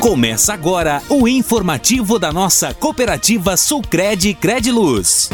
Começa agora o informativo da nossa cooperativa Sulcred Crediluz.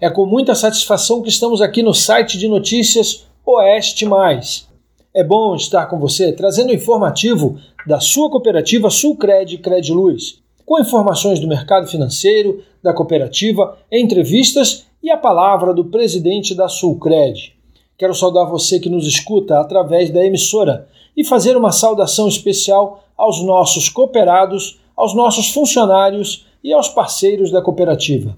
É com muita satisfação que estamos aqui no site de notícias Oeste Mais. É bom estar com você trazendo o informativo da sua cooperativa Sulcred Crediluz, com informações do mercado financeiro, da cooperativa, entrevistas e a palavra do presidente da Sulcred. Quero saudar você que nos escuta através da emissora e fazer uma saudação especial aos nossos cooperados, aos nossos funcionários e aos parceiros da cooperativa.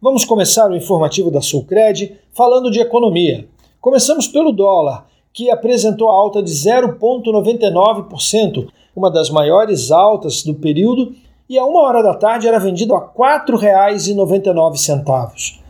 Vamos começar o informativo da Sulcred falando de economia. Começamos pelo dólar, que apresentou alta de 0,99%, uma das maiores altas do período, e a uma hora da tarde era vendido a R$ 4,99.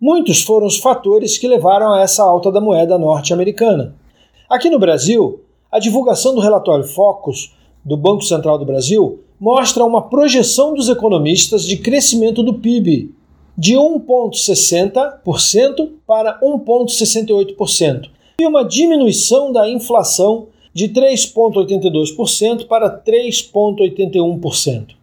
Muitos foram os fatores que levaram a essa alta da moeda norte-americana. Aqui no Brasil, a divulgação do relatório Focus do Banco Central do Brasil mostra uma projeção dos economistas de crescimento do PIB de 1,60% para 1,68% e uma diminuição da inflação de 3,82% para 3,81%.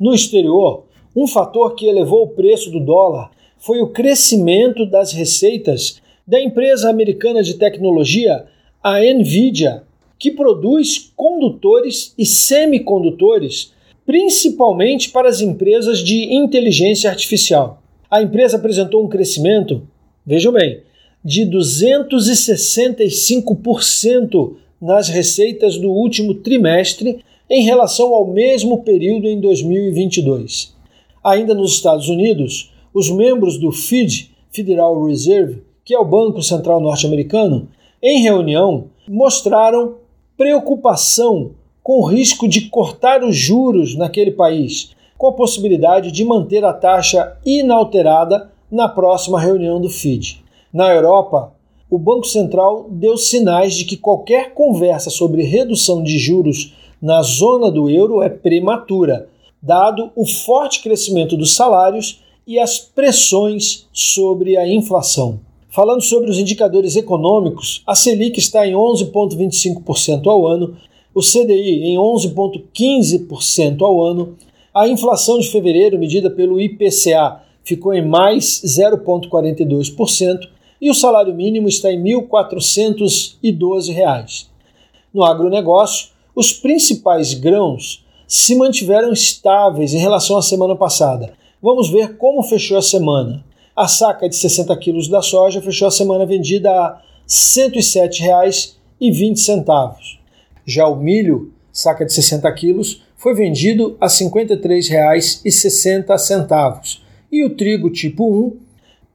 No exterior, um fator que elevou o preço do dólar foi o crescimento das receitas da empresa americana de tecnologia a Nvidia, que produz condutores e semicondutores, principalmente para as empresas de inteligência artificial. A empresa apresentou um crescimento, vejam bem, de 265% nas receitas do último trimestre em relação ao mesmo período em 2022. Ainda nos Estados Unidos, os membros do FED, Federal Reserve, que é o Banco Central Norte-Americano, em reunião, mostraram preocupação com o risco de cortar os juros naquele país, com a possibilidade de manter a taxa inalterada na próxima reunião do FID. Na Europa, o Banco Central deu sinais de que qualquer conversa sobre redução de juros na zona do euro é prematura, dado o forte crescimento dos salários e as pressões sobre a inflação. Falando sobre os indicadores econômicos, a Selic está em 11,25% ao ano, o CDI em 11,15% ao ano, a inflação de fevereiro, medida pelo IPCA, ficou em mais 0,42% e o salário mínimo está em R$ 1.412. No agronegócio, os principais grãos se mantiveram estáveis em relação à semana passada. Vamos ver como fechou a semana. A saca de 60 quilos da soja fechou a semana vendida a R$ 107,20. Já o milho, saca de 60 quilos, foi vendido a R$ 53,60 e o trigo tipo 1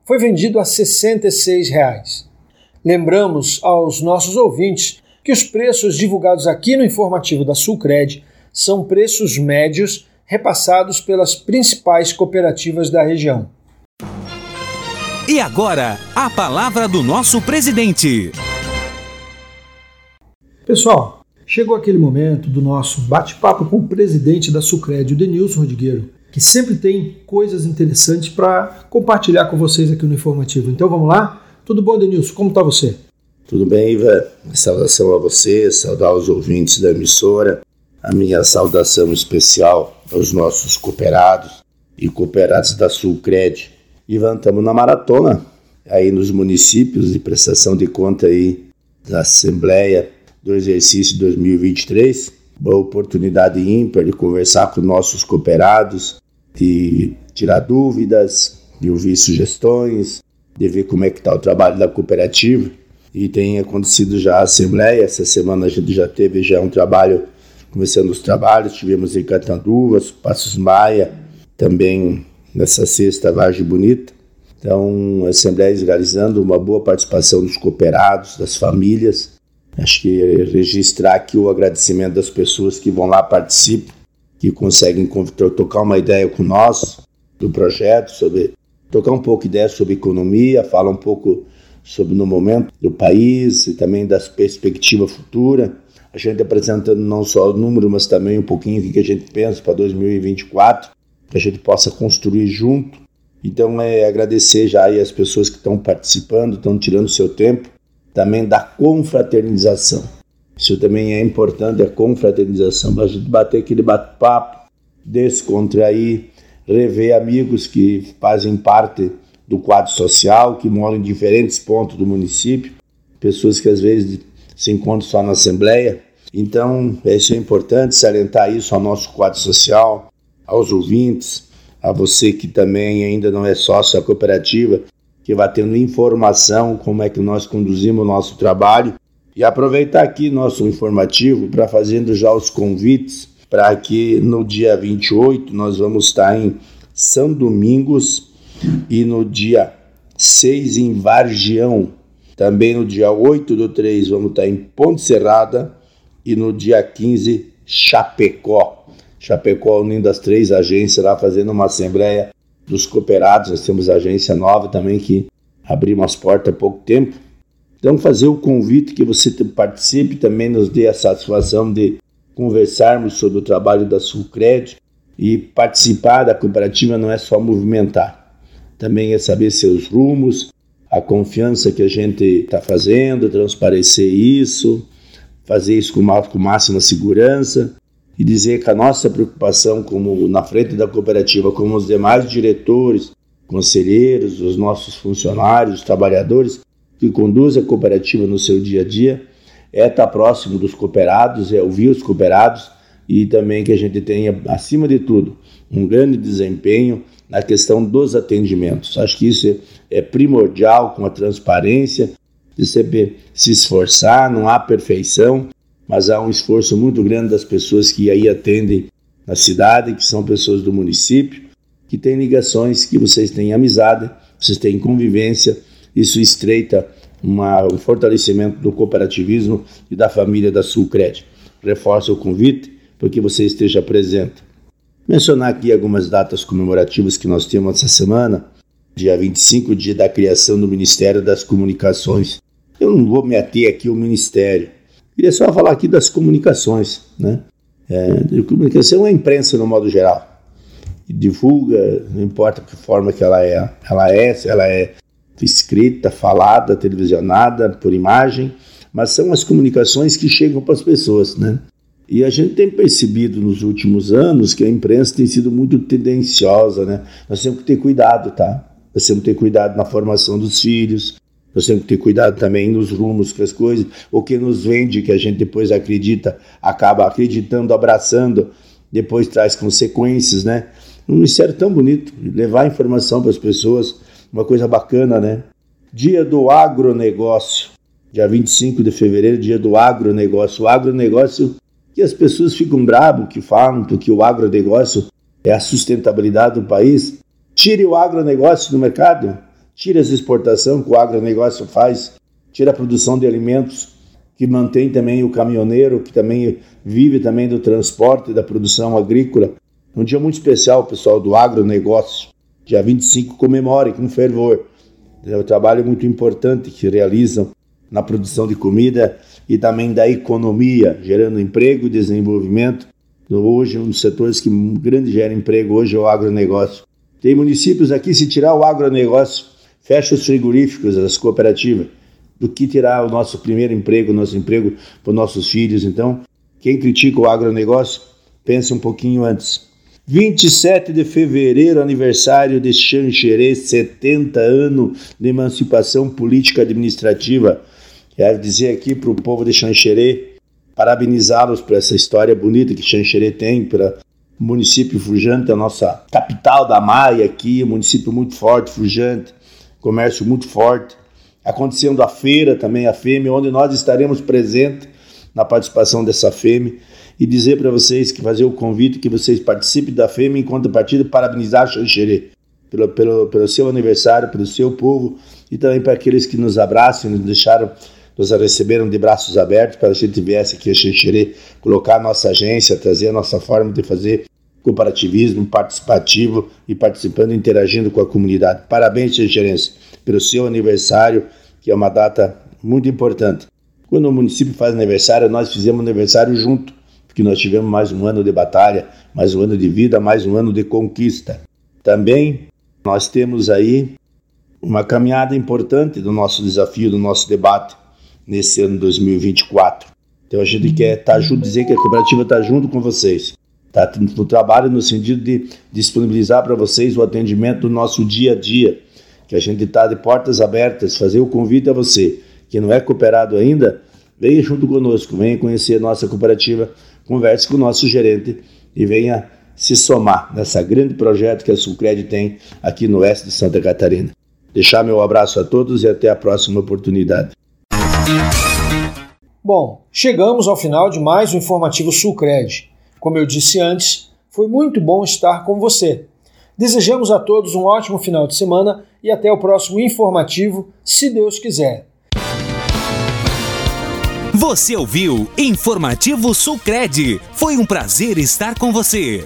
foi vendido a 66 reais. Lembramos aos nossos ouvintes que os preços divulgados aqui no informativo da Sulcred são preços médios repassados pelas principais cooperativas da região. E agora, a palavra do nosso presidente. Pessoal, chegou aquele momento do nosso bate-papo com o presidente da Sucred, o Denilson Rodrigueiro, que sempre tem coisas interessantes para compartilhar com vocês aqui no informativo. Então vamos lá? Tudo bom, Denilson? Como está você? Tudo bem, Ivan? Saudação a você, saudar os ouvintes da emissora, a minha saudação especial aos nossos cooperados e cooperados da Sulcred Ivan, estamos na maratona aí nos municípios de prestação de conta aí da Assembleia do exercício 2023. Boa oportunidade ímpar de conversar com nossos cooperados, de tirar dúvidas, de ouvir sugestões, de ver como é que está o trabalho da cooperativa. E tem acontecido já a Assembleia, essa semana a gente já teve já um trabalho, começando os trabalhos, tivemos em Catanduvas, Passos Maia, também nessa sexta Vargem Bonita. Então, a Assembleia realizando uma boa participação dos cooperados, das famílias. Acho que registrar aqui o agradecimento das pessoas que vão lá participam, que conseguem tocar uma ideia com nós do projeto, sobre tocar um pouco ideia sobre economia, falar um pouco sobre no momento do país e também das perspectivas futuras. A gente apresentando não só o número, mas também um pouquinho o que a gente pensa para 2024 que a gente possa construir junto. Então, é agradecer já aí as pessoas que estão participando, estão tirando seu tempo, também da confraternização. Isso também é importante, a confraternização, para a gente bater aquele bate-papo, descontrair, rever amigos que fazem parte do quadro social, que moram em diferentes pontos do município, pessoas que às vezes se encontram só na Assembleia. Então, isso é importante salientar isso ao nosso quadro social, aos ouvintes, a você que também ainda não é sócio da cooperativa, que vai tendo informação como é que nós conduzimos o nosso trabalho e aproveitar aqui nosso informativo para fazendo já os convites para que no dia 28 nós vamos estar em São Domingos e no dia 6 em Vargião. Também no dia 8 do 3 vamos estar em Ponte Serrada e no dia 15 Chapecó. Chapecó unindo as três agências lá fazendo uma assembleia dos cooperados. Nós temos agência nova também que abrimos as portas há pouco tempo. Então fazer o convite que você participe também nos dê a satisfação de conversarmos sobre o trabalho da Sulcred e participar da cooperativa não é só movimentar também é saber seus rumos, a confiança que a gente está fazendo, transparecer isso, fazer isso com, com máxima segurança e dizer que a nossa preocupação, como na frente da cooperativa, como os demais diretores, conselheiros, os nossos funcionários, os trabalhadores que conduzem a cooperativa no seu dia a dia, é estar próximo dos cooperados, é ouvir os cooperados e também que a gente tenha, acima de tudo, um grande desempenho na questão dos atendimentos. Acho que isso é, primordial com a transparência, de saber se esforçar, não há perfeição, mas há um esforço muito grande das pessoas que aí atendem na cidade, que são pessoas do município, que têm ligações, que vocês têm amizade, vocês têm convivência, isso estreita uma, um fortalecimento do cooperativismo e da família da Sulcred. Reforço o convite para que você esteja presente. Mencionar aqui algumas datas comemorativas que nós temos essa semana. Dia 25, dia da criação do Ministério das Comunicações. Eu não vou me ater aqui ao Ministério. Queria só falar aqui das comunicações, né? É, comunicação é a imprensa no modo geral. Divulga, não importa que forma que ela é. Ela é, ela é escrita, falada, televisionada, por imagem, mas são as comunicações que chegam para as pessoas, né? E a gente tem percebido nos últimos anos que a imprensa tem sido muito tendenciosa, né? Nós temos que ter cuidado, tá? Nós temos que ter cuidado na formação dos filhos, nós temos que ter cuidado também nos rumos que as coisas, o que nos vende, que a gente depois acredita, acaba acreditando, abraçando, depois traz consequências, né? Um ministério tão bonito, levar informação para as pessoas, uma coisa bacana, né? Dia do agronegócio, dia 25 de fevereiro, dia do agronegócio. O agronegócio que as pessoas ficam bravas, que falam que o agronegócio é a sustentabilidade do país. Tire o agronegócio do mercado, tire as exportações que o agronegócio faz, tire a produção de alimentos, que mantém também o caminhoneiro, que também vive também do transporte da produção agrícola. Um dia muito especial, pessoal do agronegócio. Dia 25 comemore com fervor. É um trabalho muito importante que realizam na produção de comida e também da economia, gerando emprego e desenvolvimento. Hoje, um dos setores que grande gera emprego hoje é o agronegócio. Tem municípios aqui, se tirar o agronegócio, fecha os frigoríficos, as cooperativas, do que tirar o nosso primeiro emprego, o nosso emprego para os nossos filhos. Então, quem critica o agronegócio, pense um pouquinho antes. 27 de fevereiro, aniversário de Xanxerê, 70 anos de emancipação política administrativa. Quero dizer aqui para o povo de Xanxerê, parabenizá-los por essa história bonita que Xanxerê tem, o município Fujante, a nossa capital da Maia aqui, um município muito forte, Fujante, comércio muito forte. Acontecendo a feira também, a FEME, onde nós estaremos presentes na participação dessa FEME e dizer para vocês que fazer o convite que vocês participem da FEME em contrapartida parabenizar Xanxerê pelo, pelo, pelo seu aniversário, pelo seu povo e também para aqueles que nos abraçam nos deixaram nos receberam de braços abertos para a gente viesse aqui a Xixerê colocar a nossa agência, trazer a nossa forma de fazer cooperativismo participativo e participando, interagindo com a comunidade. Parabéns, Xixerense, pelo seu aniversário, que é uma data muito importante. Quando o município faz aniversário, nós fizemos aniversário junto, porque nós tivemos mais um ano de batalha, mais um ano de vida, mais um ano de conquista. Também nós temos aí uma caminhada importante do nosso desafio, do nosso debate, nesse ano 2024. Então a gente quer estar tá junto, dizer que a cooperativa está junto com vocês. Tá? O trabalho no sentido de disponibilizar para vocês o atendimento do nosso dia a dia, que a gente está de portas abertas, fazer o convite a você que não é cooperado ainda, venha junto conosco, venha conhecer a nossa cooperativa, converse com o nosso gerente e venha se somar nessa grande projeto que a Sulcred tem aqui no oeste de Santa Catarina. Deixar meu abraço a todos e até a próxima oportunidade. Bom, chegamos ao final de mais um informativo Sulcred. Como eu disse antes, foi muito bom estar com você. Desejamos a todos um ótimo final de semana e até o próximo informativo, se Deus quiser. Você ouviu Informativo Sulcred. Foi um prazer estar com você.